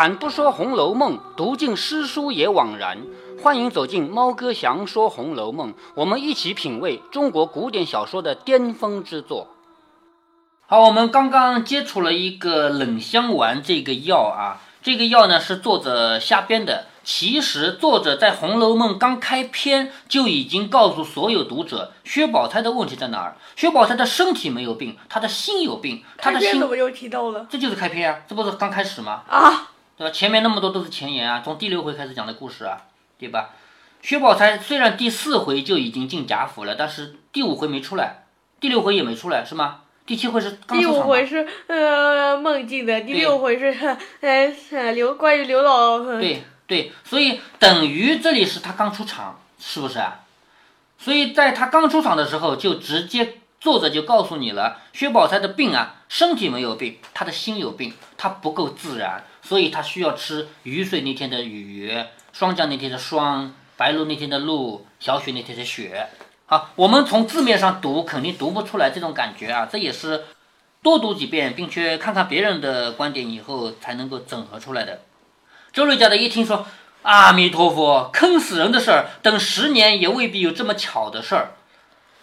开坛不说《红楼梦》，读尽诗书也枉然。欢迎走进猫哥祥说《红楼梦》，我们一起品味中国古典小说的巅峰之作。好，我们刚刚接触了一个冷香丸这个药啊，这个药呢是作者瞎编的。其实作者在《红楼梦》刚开篇就已经告诉所有读者，薛宝钗的问题在哪儿？薛宝钗的身体没有病，她的心有病。她的心怎么又提到了？这就是开篇啊，这不是刚开始吗？啊，对吧？前面那么多都是前言啊，从第六回开始讲的故事啊，对吧？薛宝钗虽然第四回就已经进贾府了，但是第五回没出来，第六回也没出来，是吗？第七回是刚第出场吗？五回是呃梦境的，第六回是呃呃 刘关于刘老呃对对，所以等于这里是他刚出场，是不是啊？所以在他刚出场的时候，就直接作者就告诉你了，薛宝钗的病啊，身体没有病，她的心有病，她不够自然，所以他需要吃雨水那天的雨，霜降那天的霜，白露那天的露，小雪那天的雪。好，我们从字面上读肯定读不出来这种感觉啊，这也是多读几遍，并且看看别人的观点以后才能够整合出来的。周瑞家的一听说，阿弥陀佛，坑死人的事儿，等十年也未必有这么巧的事儿。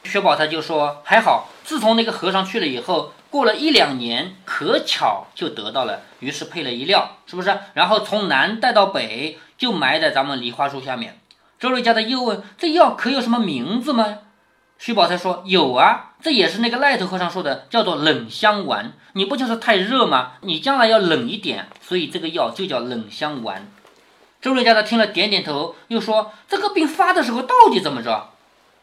薛宝钗就说还好，自从那个和尚去了以后，过了一两年，可巧就得到了，于是配了一料，是不是？然后从南带到北，就埋在咱们梨花树下面。周瑞家的又问，这药可有什么名字吗？薛宝钗说有啊，这也是那个赖头和尚说的，叫做冷香丸。你不就是太热吗？你将来要冷一点，所以这个药就叫冷香丸。周瑞家的听了点点头，又说这个病发的时候到底怎么着？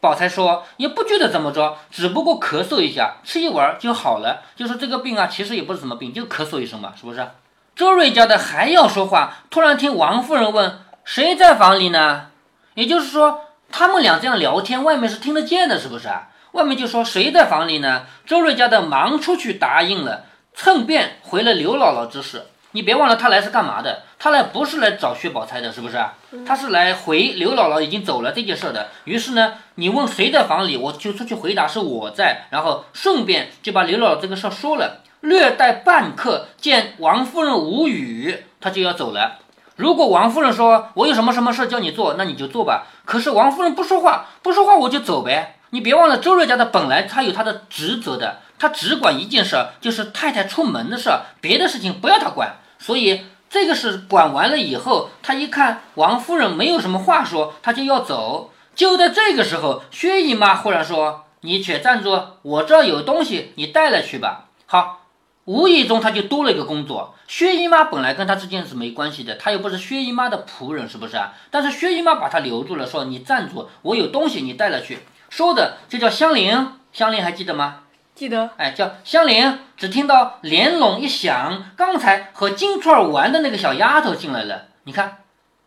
宝钗说也不觉得怎么着，只不过咳嗽一下，吃一丸就好了。就说这个病啊，其实也不是什么病，就咳嗽一声嘛，是不是？周瑞家的还要说话，突然听王夫人问谁在房里呢？也就是说。他们俩这样聊天，外面是听得见的，是不是啊？外面就说谁在房里呢？周瑞家的忙出去答应了，蹭便回了刘姥姥之事。你别忘了，他来是干嘛的？他来不是来找薛宝钗的，是不是？他是来回刘姥姥已经走了这件事的。于是呢，你问谁在房里，我就出去回答是我在，然后顺便就把刘姥姥这个事儿说了。略待半刻，见王夫人无语，他就要走了。如果王夫人说：“我有什么什么事叫你做，那你就做吧。”可是王夫人不说话，不说话我就走呗。你别忘了，周瑞家的本来他有他的职责的，他只管一件事，就是太太出门的事，别的事情不要他管。所以这个事管完了以后，他一看王夫人没有什么话说，他就要走。就在这个时候，薛姨妈忽然说：“你且站住，我这儿有东西，你带了去吧。”好。无意中他就多了一个工作。薛姨妈本来跟他之间是没关系的，他又不是薛姨妈的仆人，是不是啊？但是薛姨妈把他留住了，说你站住，我有东西你带了去。说的这叫香菱，香菱还记得吗？记得。哎，叫香菱。只听到帘笼一响，刚才和金钏玩的那个小丫头进来了。你看，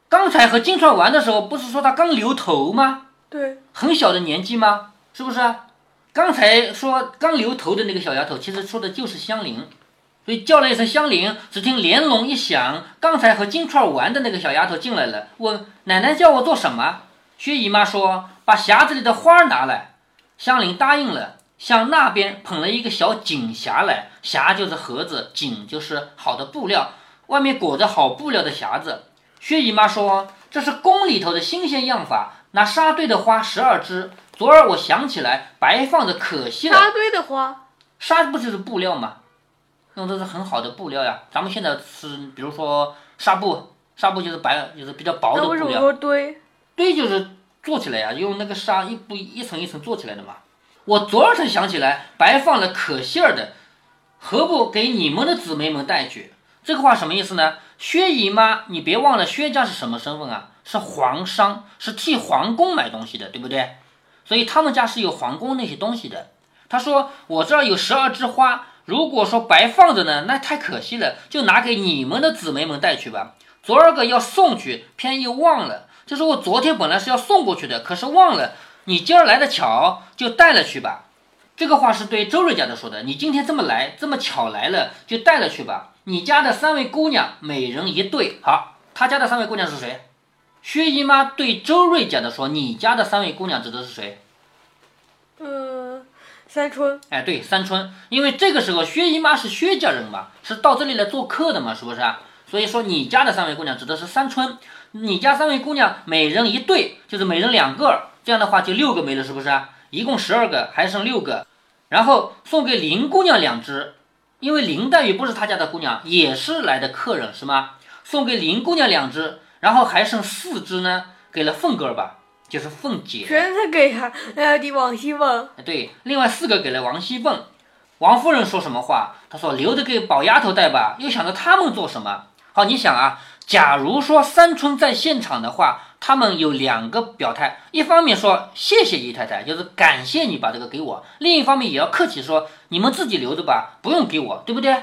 刚才和金钏玩的时候，不是说她刚留头吗？对，很小的年纪吗？是不是啊？刚才说刚留头的那个小丫头，其实说的就是香菱，所以叫了一声香菱。只听帘笼一响，刚才和金钏玩的那个小丫头进来了，问奶奶叫我做什么？薛姨妈说把匣子里的花拿来。香菱答应了，向那边捧了一个小锦匣来，匣就是盒子，锦就是好的布料，外面裹着好布料的匣子。薛姨妈说这是宫里头的新鲜样法，拿沙堆的花十二枝。昨儿我想起来，白放着可惜了。沙堆的花，沙不就是布料吗？用的是很好的布料呀。咱们现在是，比如说纱布，纱布就是白，就是比较薄的布料。堆？堆就是做起来呀，用那个纱一布一层一层做起来的嘛。我昨儿才想起来，白放了可惜儿的，何不给你们的姊妹们带去？这个话什么意思呢？薛姨妈，你别忘了，薛家是什么身份啊？是皇商，是替皇宫买东西的，对不对？所以他们家是有皇宫那些东西的。他说：“我这儿有十二枝花，如果说白放着呢，那太可惜了，就拿给你们的姊妹们带去吧。昨儿个要送去，偏又忘了。就是我昨天本来是要送过去的，可是忘了。你今儿来的巧，就带了去吧。这个话是对周瑞家的说的。你今天这么来，这么巧来了，就带了去吧。你家的三位姑娘，每人一对。好，他家的三位姑娘是谁？”薛姨妈对周瑞家的说：“你家的三位姑娘指的是谁？”嗯，三春。哎，对，三春。因为这个时候薛姨妈是薛家人嘛，是到这里来做客的嘛，是不是啊？所以说你家的三位姑娘指的是三春，你家三位姑娘每人一对，就是每人两个，这样的话就六个没了，是不是啊？一共十二个，还剩六个，然后送给林姑娘两只，因为林黛玉不是他家的姑娘，也是来的客人，是吗？送给林姑娘两只，然后还剩四只呢，给了凤哥儿吧，就是凤姐。全是给他呃的王熙凤。对，另外四个给了王熙凤。王夫人说什么话？她说留着给宝丫头带吧，又想着他们做什么？好，你想啊，假如说三春在现场的话，他们有两个表态，一方面说谢谢姨太太，就是感谢你把这个给我；另一方面也要客气说你们自己留着吧，不用给我，对不对？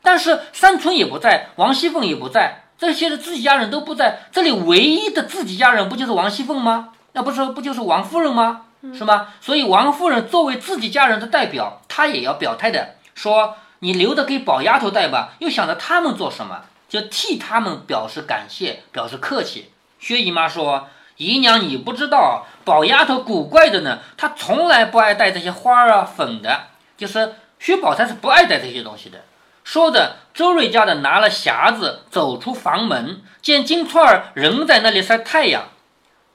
但是三春也不在，王熙凤也不在，这些的自己家人都不在，这里唯一的自己家人不就是王熙凤吗？那不是不就是王夫人吗？是吗？所以王夫人作为自己家人的代表，她也要表态的，说你留着给宝丫头带吧，又想着他们做什么，就替他们表示感谢，表示客气。薛姨妈说：“姨娘你不知道，宝丫头古怪的呢，她从来不爱带这些花啊粉的，就是薛宝钗是不爱带这些东西的。”说着，周瑞家的拿了匣子走出房门，见金钏儿仍在那里晒太阳。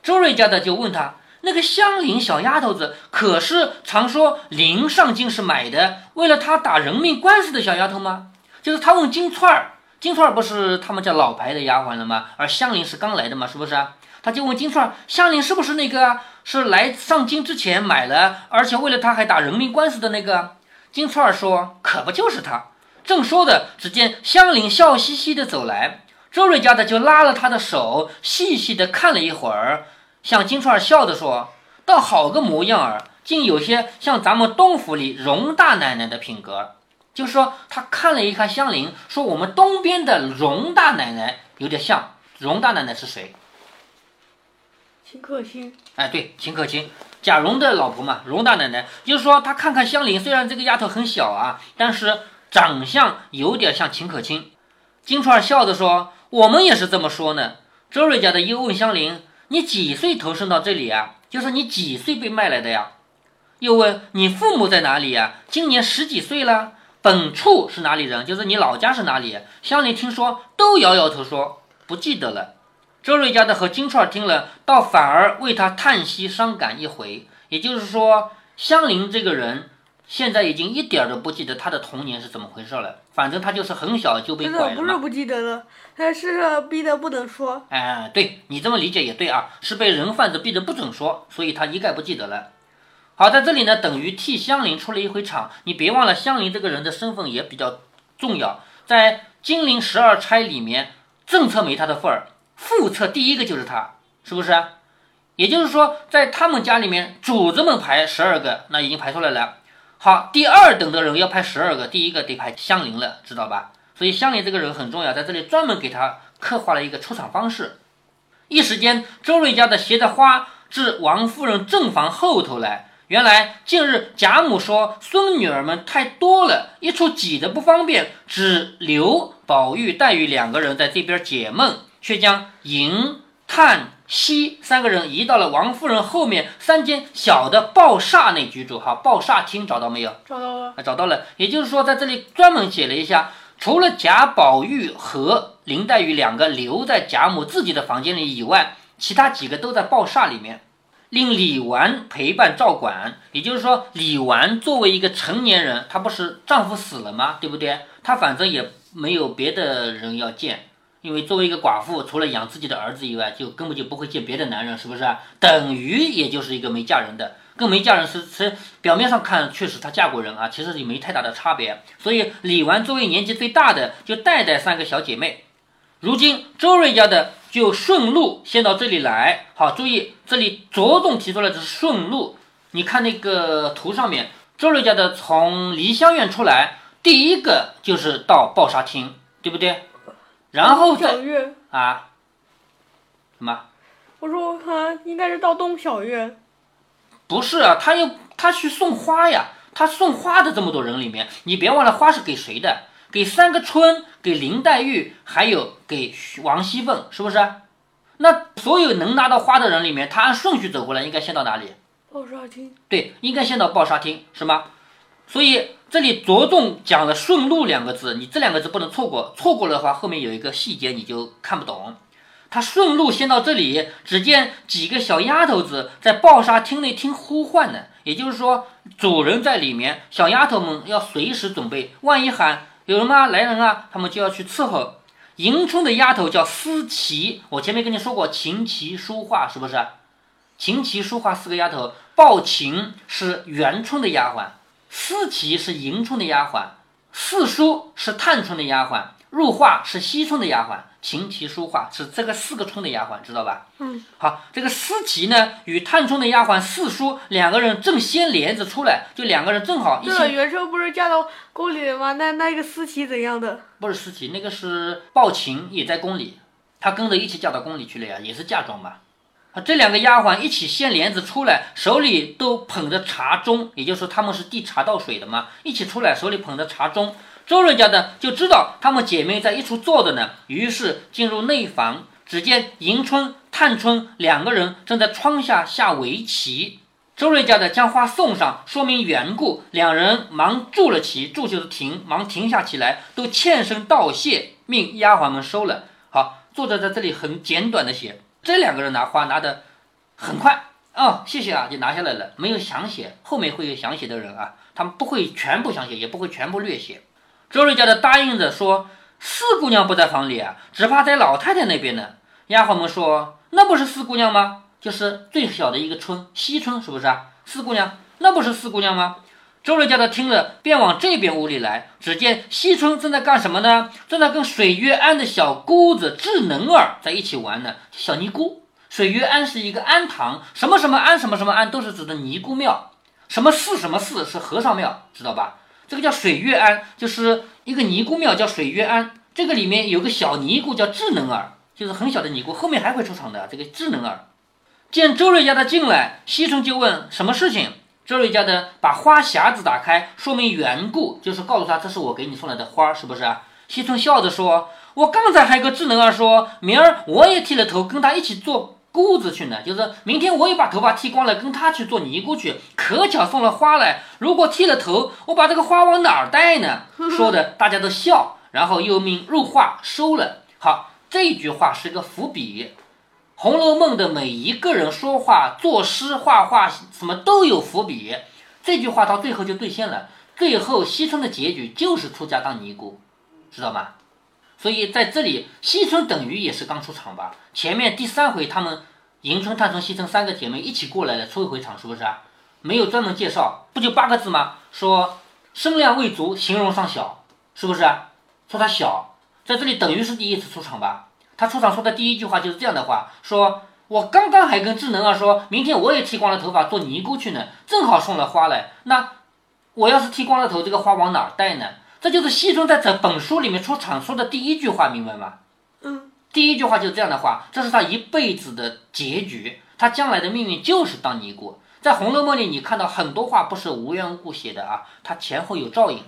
周瑞家的就问他：“那个香菱小丫头子，可是常说林上京是买的，为了他打人命官司的小丫头吗？”就是他问金钏儿，金钏儿不是他们家老牌的丫鬟了吗？而香菱是刚来的嘛，是不是？他就问金钏儿：“香菱是不是那个是来上京之前买了，而且为了他还打人命官司的那个？”金钏儿说：“可不就是他。”正说着，只见香菱笑嘻嘻的走来，周瑞家的就拉了她的手，细细的看了一会儿，向金钏儿笑着说：“倒好个模样儿，竟有些像咱们东府里荣大奶奶的品格。”就说他看了一看香菱，说：“我们东边的荣大奶奶有点像。荣大奶奶是谁？秦可卿。哎，对，秦可卿，贾蓉的老婆嘛。荣大奶奶就是说，他看看香菱，虽然这个丫头很小啊，但是。”长相有点像秦可卿，金钏儿笑着说：“我们也是这么说呢。”周瑞家的又问香菱：“你几岁投生到这里啊？就是你几岁被卖来的呀？”又问：“你父母在哪里呀？今年十几岁了？本处是哪里人？就是你老家是哪里？”香菱听说，都摇摇头说：“不记得了。”周瑞家的和金钏儿听了，倒反而为他叹息伤感一回。也就是说，香菱这个人。现在已经一点都不记得他的童年是怎么回事了。反正他就是很小就被拐了不是不记得了，他是逼得不能说。哎，对你这么理解也对啊，是被人贩子逼得不准说，所以他一概不记得了。好，在这里呢，等于替香菱出了一回场。你别忘了，香菱这个人的身份也比较重要，在金陵十二钗里面，正册没他的份儿，副册第一个就是他，是不是？也就是说，在他们家里面，主子们排十二个，那已经排出来了。好，第二等的人要排十二个，第一个得排香菱了，知道吧？所以香菱这个人很重要，在这里专门给他刻画了一个出场方式。一时间，周瑞家的携着花至王夫人正房后头来。原来近日贾母说孙女儿们太多了，一处挤得不方便，只留宝玉、黛玉两个人在这边解闷，却将迎、探。西三个人移到了王夫人后面三间小的抱厦内居住。好，抱厦厅找到没有？找到了，找到了。也就是说，在这里专门写了一下，除了贾宝玉和林黛玉两个留在贾母自己的房间里以外，其他几个都在抱厦里面，令李纨陪伴照管。也就是说，李纨作为一个成年人，她不是丈夫死了吗？对不对？她反正也没有别的人要见。因为作为一个寡妇，除了养自己的儿子以外，就根本就不会见别的男人，是不是？等于也就是一个没嫁人的，跟没嫁人是是表面上看确实她嫁过人啊，其实也没太大的差别。所以李纨作为年纪最大的，就带带三个小姐妹。如今周瑞家的就顺路先到这里来。好，注意这里着重提出来的是顺路。你看那个图上面，周瑞家的从梨香院出来，第一个就是到抱沙厅，对不对？然后小月啊，什么？我说他应该是到东小院。不是啊，他又他去送花呀，他送花的这么多人里面，你别忘了花是给谁的？给三个春，给林黛玉，还有给王熙凤，是不是？那所有能拿到花的人里面，他按顺序走过来，应该先到哪里？抱沙厅。对，应该先到抱沙厅，是吗？所以这里着重讲了“顺路”两个字，你这两个字不能错过，错过了的话后面有一个细节你就看不懂。他顺路先到这里，只见几个小丫头子在抱沙厅内听呼唤呢，也就是说主人在里面，小丫头们要随时准备，万一喊有人吗？来人啊，他们就要去伺候。迎春的丫头叫思琪，我前面跟你说过琴棋书画是不是？琴棋书画四个丫头，抱琴是元春的丫鬟。思琪是迎春的丫鬟，四叔是探春的丫鬟，入画是西村的丫鬟，琴棋书画是这个四个村的丫鬟，知道吧？嗯。好，这个思琪呢，与探春的丫鬟四叔两个人正掀帘子出来，就两个人正好一起。这元春不是嫁到宫里了吗？那那个思琪怎样的？不是思琪，那个是抱琴，也在宫里，她跟着一起嫁到宫里去了呀，也是嫁妆嘛。啊，这两个丫鬟一起掀帘子出来，手里都捧着茶盅，也就是说他们是递茶倒水的嘛，一起出来，手里捧着茶盅。周瑞家的就知道她们姐妹在一处坐着呢，于是进入内房，只见迎春、探春两个人正在窗下下围棋。周瑞家的将花送上，说明缘故，两人忙住了棋，住就是停，忙停下棋来，都欠身道谢，命丫鬟们收了。好，作者在这里很简短的写。这两个人拿花拿的很快哦，谢谢啊，就拿下来了，没有详写，后面会有详写的人啊，他们不会全部详写，也不会全部略写。周瑞家的答应着说：“四姑娘不在房里啊，只怕在老太太那边呢。”丫鬟们说：“那不是四姑娘吗？就是最小的一个村，惜春是不是啊？四姑娘，那不是四姑娘吗？”周瑞家的听了，便往这边屋里来，只见惜春正在干什么呢？正在跟水月庵的小姑子智能儿在一起玩呢。小尼姑，水月庵是一个庵堂，什么什么庵，什么什么庵，都是指的尼姑庙。什么寺，什么寺是和尚庙，知道吧？这个叫水月庵，就是一个尼姑庙，叫水月庵。这个里面有个小尼姑叫智能儿，就是很小的尼姑，后面还会出场的。这个智能儿见周瑞家的进来，西春就问什么事情。周瑞家的把花匣子打开，说明缘故，就是告诉他这是我给你送来的花，是不是？西春笑着说：“我刚才还跟智能儿说，明儿我也剃了头，跟他一起做姑子去呢。就是明天我也把头发剃光了，跟他去做尼姑去。可巧送了花来，如果剃了头，我把这个花往哪儿带呢？”说的 大家都笑，然后又命入画收了。好，这句话是个伏笔。《红楼梦》的每一个人说话、作诗、画画，什么都有伏笔。这句话到最后就兑现了，最后惜春的结局就是出家当尼姑，知道吗？所以在这里，惜春等于也是刚出场吧？前面第三回，他们迎春、探春、惜春三个姐妹一起过来的，初一回场，是不是啊？没有专门介绍，不就八个字吗？说声量未足，形容上小，是不是？说她小，在这里等于是第一次出场吧？他出场说的第一句话就是这样的话：说我刚刚还跟智能儿说，明天我也剃光了头发做尼姑去呢，正好送了花来。那我要是剃光了头，这个花往哪儿带呢？这就是西春在这本书里面出场说的第一句话，明白吗？嗯，第一句话就是这样的话，这是他一辈子的结局，他将来的命运就是当尼姑。在《红楼梦》里，你看到很多话不是无缘无故写的啊，他前后有照应。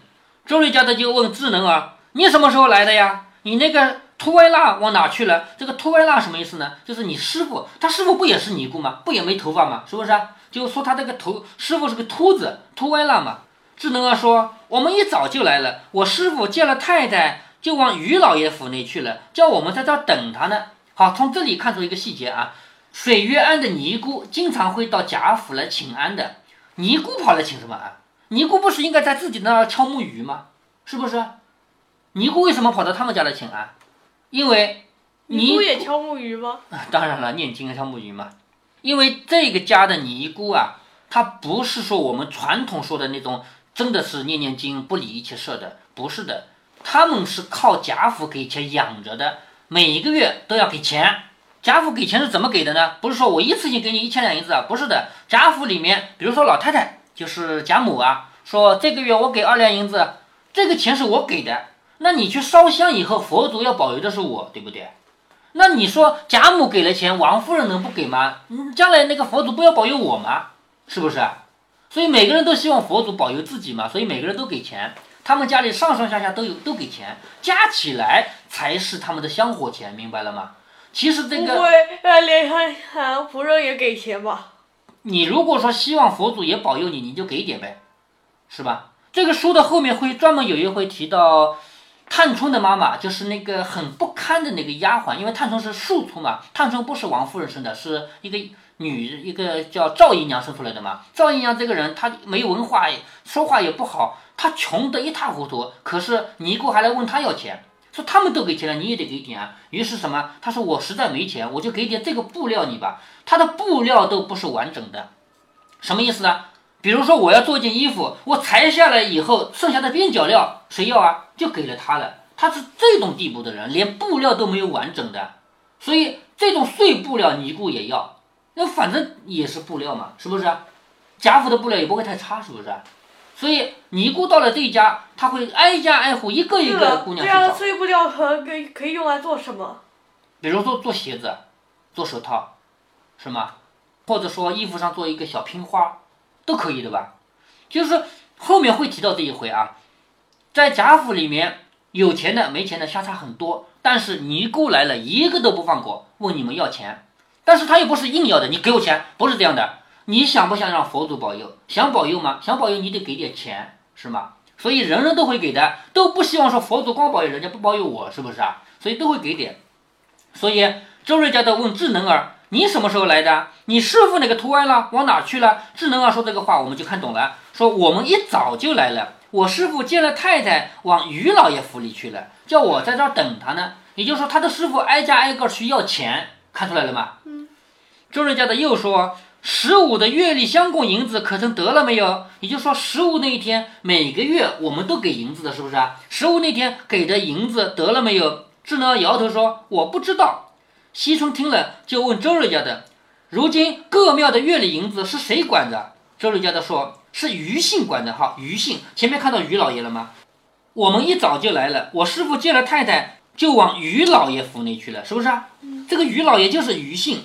周瑞家的就问智能儿：“你什么时候来的呀？你那个？”秃歪蜡往哪去了？这个秃歪蜡什么意思呢？就是你师傅，他师傅不也是尼姑吗？不也没头发吗？是不是？就说他这个头师傅是个秃子，秃歪蜡嘛。智能儿说：“我们一早就来了，我师傅见了太太，就往于老爷府内去了，叫我们在这等他呢。”好，从这里看出一个细节啊，水月庵的尼姑经常会到贾府来请安的。尼姑跑来请什么安？尼姑不是应该在自己那儿敲木鱼吗？是不是？尼姑为什么跑到他们家来请安？因为尼姑也敲木鱼吗？当然了，念经敲木鱼嘛。因为这个家的尼姑啊，她不是说我们传统说的那种，真的是念念经不理一切事的，不是的。他们是靠贾府给钱养着的，每一个月都要给钱。贾府给钱是怎么给的呢？不是说我一次性给你一千两银子啊，不是的。贾府里面，比如说老太太就是贾母啊，说这个月我给二两银子，这个钱是我给的。那你去烧香以后，佛祖要保佑的是我，对不对？那你说贾母给了钱，王夫人能不给吗？嗯，将来那个佛祖不要保佑我吗？是不是？所以每个人都希望佛祖保佑自己嘛，所以每个人都给钱。他们家里上上下下都有都给钱，加起来才是他们的香火钱，明白了吗？其实这个不会，呃，连还夫人也给钱吧？你如果说希望佛祖也保佑你，你就给点呗，是吧？这个书的后面会专门有一回提到，探春的妈妈就是那个很不堪的那个丫鬟，因为探春是庶出嘛，探春不是王夫人生的，是一个女一个叫赵姨娘生出来的嘛。赵姨娘这个人她没文化，说话也不好，她穷得一塌糊涂。可是尼姑还来问她要钱，说他们都给钱了，你也得给点啊。于是什么？她说我实在没钱，我就给点这个布料你吧。她的布料都不是完整的，什么意思呢？比如说我要做件衣服，我裁下来以后，剩下的边角料谁要啊？就给了他了。他是这种地步的人，连布料都没有完整的，所以这种碎布料尼姑也要。那反正也是布料嘛，是不是？贾府的布料也不会太差，是不是？所以尼姑到了这一家，他会挨家挨户，一个一个姑娘去找。这样碎布料可可以可以用来做什么？比如说做鞋子，做手套，是吗？或者说衣服上做一个小拼花。都可以的吧，就是后面会提到这一回啊，在贾府里面有钱的没钱的相差很多，但是尼姑来了一个都不放过，问你们要钱，但是他又不是硬要的，你给我钱，不是这样的，你想不想让佛祖保佑？想保佑吗？想保佑你得给点钱，是吗？所以人人都会给的，都不希望说佛祖光保佑人家不保佑我，是不是啊？所以都会给点，所以周瑞家的问智能儿。你什么时候来的？你师傅那个徒儿了？往哪去了？智能儿说这个话，我们就看懂了。说我们一早就来了，我师傅见了太太，往于老爷府里去了，叫我在这儿等他呢。也就是说，他的师傅挨家挨个去要钱，看出来了吗？嗯。周瑞家的又说，十五的月例相公银子可曾得了没有？也就是说，十五那一天，每个月我们都给银子的，是不是啊？十五那天给的银子得了没有？智能摇头说，我不知道。西春听了，就问周瑞家的：“如今各庙的月例银子是谁管着？”周瑞家的说：“是余姓管的。”哈，余姓前面看到余老爷了吗？我们一早就来了，我师傅见了太太，就往余老爷府里去了，是不是啊？这个于老爷就是于姓。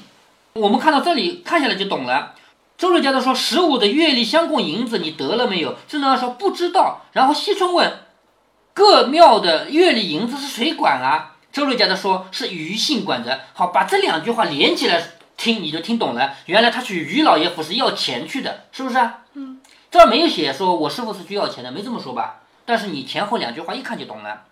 我们看到这里，看下来就懂了。周瑞家的说：“十五的月例相公银子你得了没有？”智能说：“不知道。”然后西春问：“各庙的月例银子是谁管啊？”周瑞家的说是于姓管着，好，把这两句话连起来听，你就听懂了。原来他去于老爷府是要钱去的，是不是啊？嗯，这儿没有写说我师傅是去要钱的，没这么说吧？但是你前后两句话一看就懂了。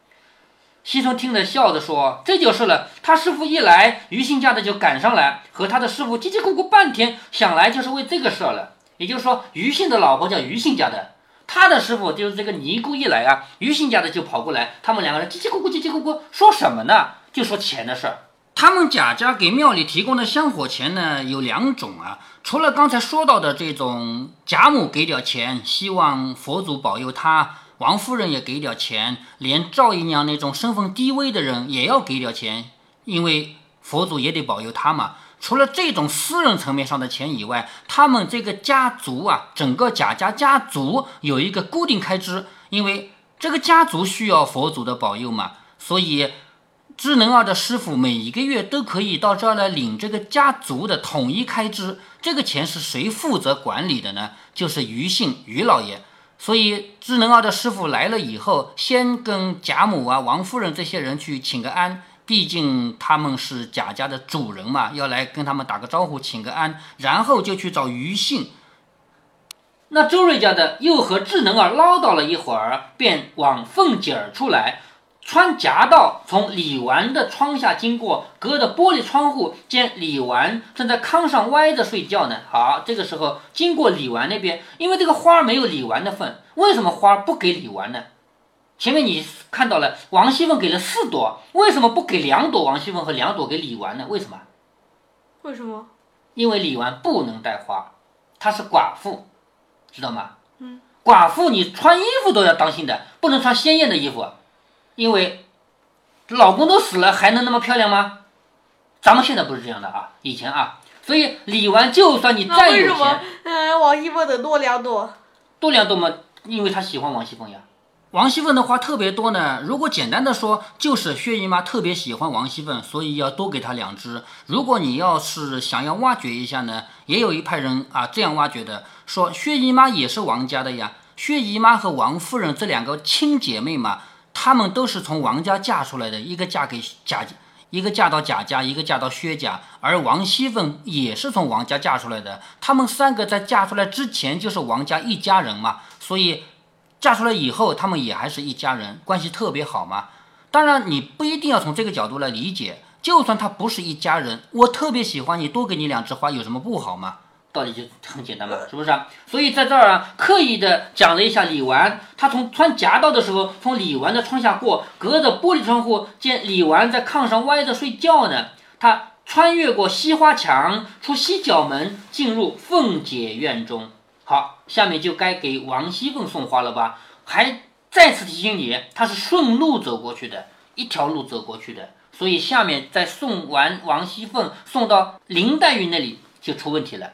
西春听了笑着说：“这就是了。他师傅一来，余姓家的就赶上来，和他的师傅叽叽咕咕半天，想来就是为这个事儿了。也就是说，余姓的老婆叫余姓家的。”他的师傅就是这个尼姑一来啊，于姓家的就跑过来，他们两个人叽叽咕咕叽叽咕咕说什么呢？就说钱的事儿。他们贾家给庙里提供的香火钱呢有两种啊，除了刚才说到的这种贾母给点钱，希望佛祖保佑他，王夫人也给点钱，连赵姨娘那种身份低微的人也要给点钱，因为佛祖也得保佑他嘛。除了这种私人层面上的钱以外，他们这个家族啊，整个贾家家族有一个固定开支，因为这个家族需要佛祖的保佑嘛，所以智能儿的师傅每一个月都可以到这儿来领这个家族的统一开支。这个钱是谁负责管理的呢？就是余姓余老爷。所以智能儿的师傅来了以后，先跟贾母啊、王夫人这些人去请个安。毕竟他们是贾家的主人嘛，要来跟他们打个招呼，请个安，然后就去找余姓。那周瑞家的又和智能儿唠叨了一会儿，便往凤姐儿处来，穿夹道从李纨的窗下经过，隔着玻璃窗户见李纨正在炕上歪着睡觉呢。好，这个时候经过李纨那边，因为这个花没有李纨的份，为什么花不给李纨呢？前面你看到了，王熙凤给了四朵，为什么不给两朵？王熙凤和两朵给李纨呢？为什么？为什么？因为李纨不能带花，她是寡妇，知道吗？嗯。寡妇你穿衣服都要当心的，不能穿鲜艳的衣服，因为老公都死了，还能那么漂亮吗？咱们现在不是这样的啊，以前啊，所以李纨就算你再有钱，嗯，王熙凤得多两朵，多两朵嘛，因为她喜欢王熙凤呀。王熙凤的花特别多呢。如果简单的说，就是薛姨妈特别喜欢王熙凤，所以要多给她两只。如果你要是想要挖掘一下呢，也有一派人啊这样挖掘的，说薛姨妈也是王家的呀。薛姨妈和王夫人这两个亲姐妹嘛，她们都是从王家嫁出来的，一个嫁给贾，一个嫁到贾家，一个嫁到薛家。而王熙凤也是从王家嫁出来的，她们三个在嫁出来之前就是王家一家人嘛，所以。嫁出来以后，他们也还是一家人，关系特别好嘛。当然，你不一定要从这个角度来理解。就算他不是一家人，我特别喜欢你，多给你两枝花有什么不好吗？道理就很简单嘛，是不是啊？所以在这儿啊，刻意的讲了一下李纨，他从穿夹道的时候，从李纨的窗下过，隔着玻璃窗户见李纨在炕上歪着睡觉呢。他穿越过西花墙，出西角门，进入凤姐院中。好，下面就该给王熙凤送花了吧？还再次提醒你，他是顺路走过去的，一条路走过去的。所以下面再送完王熙凤，送到林黛玉那里就出问题了。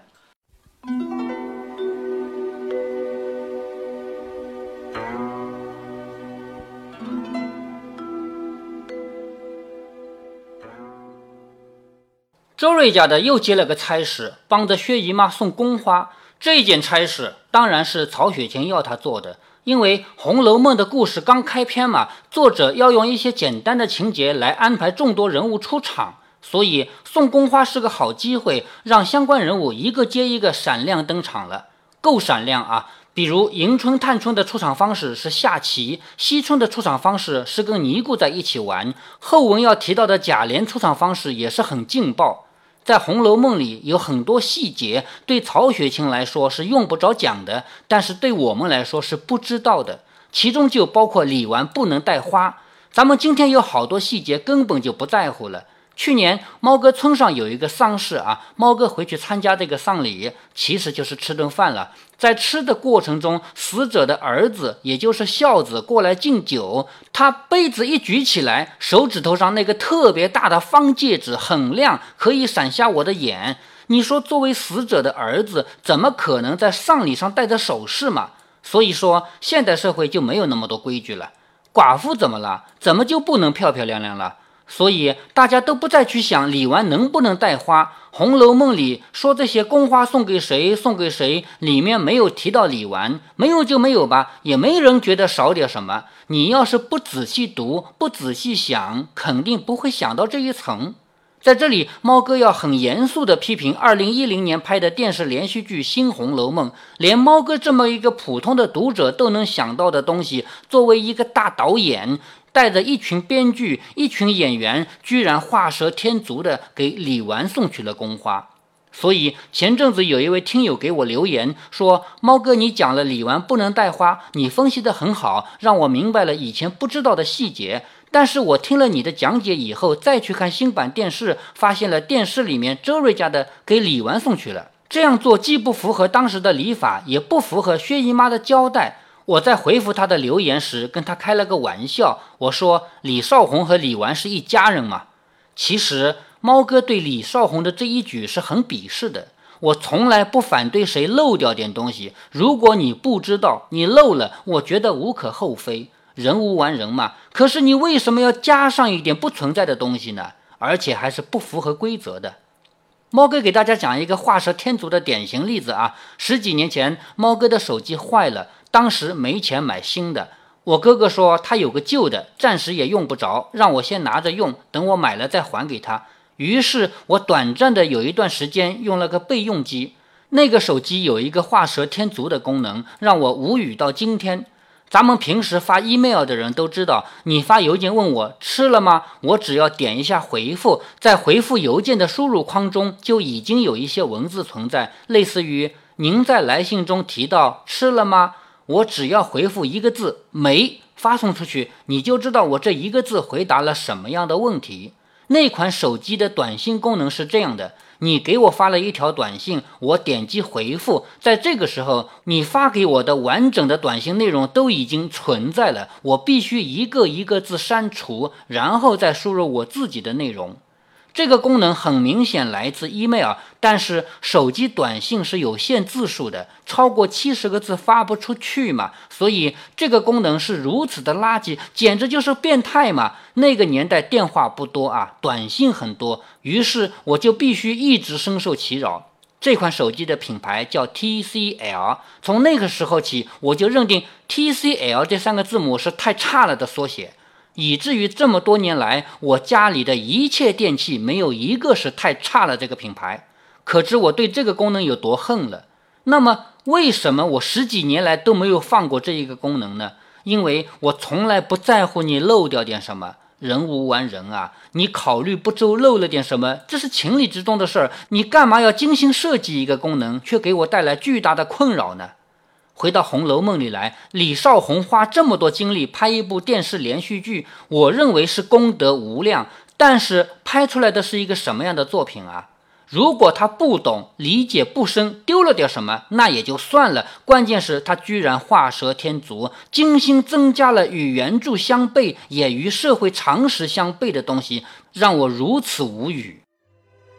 周瑞家的又接了个差事，帮着薛姨妈送宫花。这件差事当然是曹雪芹要他做的。因为《红楼梦》的故事刚开篇嘛，作者要用一些简单的情节来安排众多人物出场，所以送宫花是个好机会，让相关人物一个接一个闪亮登场了，够闪亮啊！比如迎春、探春的出场方式是下棋，惜春的出场方式是跟尼姑在一起玩，后文要提到的贾琏出场方式也是很劲爆。在《红楼梦》里有很多细节，对曹雪芹来说是用不着讲的，但是对我们来说是不知道的。其中就包括李纨不能带花，咱们今天有好多细节根本就不在乎了。去年猫哥村上有一个丧事啊，猫哥回去参加这个丧礼，其实就是吃顿饭了。在吃的过程中，死者的儿子，也就是孝子过来敬酒，他杯子一举起来，手指头上那个特别大的方戒指很亮，可以闪瞎我的眼。你说，作为死者的儿子，怎么可能在丧礼上戴着首饰嘛？所以说，现代社会就没有那么多规矩了。寡妇怎么了？怎么就不能漂漂亮亮了？所以大家都不再去想李纨能不能带花，《红楼梦》里说这些宫花送给谁，送给谁，里面没有提到李纨，没有就没有吧，也没人觉得少点什么。你要是不仔细读，不仔细想，肯定不会想到这一层。在这里，猫哥要很严肃地批评二零一零年拍的电视连续剧《新红楼梦》，连猫哥这么一个普通的读者都能想到的东西，作为一个大导演。带着一群编剧、一群演员，居然画蛇添足的给李纨送去了宫花。所以前阵子有一位听友给我留言说：“猫哥，你讲了李纨不能带花，你分析的很好，让我明白了以前不知道的细节。但是我听了你的讲解以后，再去看新版电视，发现了电视里面周瑞家的给李纨送去了。这样做既不符合当时的礼法，也不符合薛姨妈的交代。”我在回复他的留言时，跟他开了个玩笑，我说李少红和李纨是一家人嘛。其实猫哥对李少红的这一举是很鄙视的。我从来不反对谁漏掉点东西，如果你不知道你漏了，我觉得无可厚非，人无完人嘛。可是你为什么要加上一点不存在的东西呢？而且还是不符合规则的。猫哥给大家讲一个画蛇添足的典型例子啊，十几年前猫哥的手机坏了。当时没钱买新的，我哥哥说他有个旧的，暂时也用不着，让我先拿着用，等我买了再还给他。于是我短暂的有一段时间用了个备用机，那个手机有一个画蛇添足的功能，让我无语到今天。咱们平时发 email 的人都知道，你发邮件问我吃了吗？我只要点一下回复，在回复邮件的输入框中就已经有一些文字存在，类似于您在来信中提到吃了吗？我只要回复一个字“没”，发送出去，你就知道我这一个字回答了什么样的问题。那款手机的短信功能是这样的：你给我发了一条短信，我点击回复，在这个时候，你发给我的完整的短信内容都已经存在了，我必须一个一个字删除，然后再输入我自己的内容。这个功能很明显来自 email，但是手机短信是有限字数的，超过七十个字发不出去嘛，所以这个功能是如此的垃圾，简直就是变态嘛。那个年代电话不多啊，短信很多，于是我就必须一直深受其扰。这款手机的品牌叫 TCL，从那个时候起，我就认定 TCL 这三个字母是太差了的缩写。以至于这么多年来，我家里的一切电器没有一个是太差了这个品牌，可知我对这个功能有多恨了。那么为什么我十几年来都没有放过这一个功能呢？因为我从来不在乎你漏掉点什么。人无完人啊，你考虑不周，漏了点什么，这是情理之中的事儿。你干嘛要精心设计一个功能，却给我带来巨大的困扰呢？回到《红楼梦》里来，李少红花这么多精力拍一部电视连续剧，我认为是功德无量。但是拍出来的是一个什么样的作品啊？如果他不懂，理解不深，丢了点什么，那也就算了。关键是，他居然画蛇添足，精心增加了与原著相悖，也与社会常识相悖的东西，让我如此无语。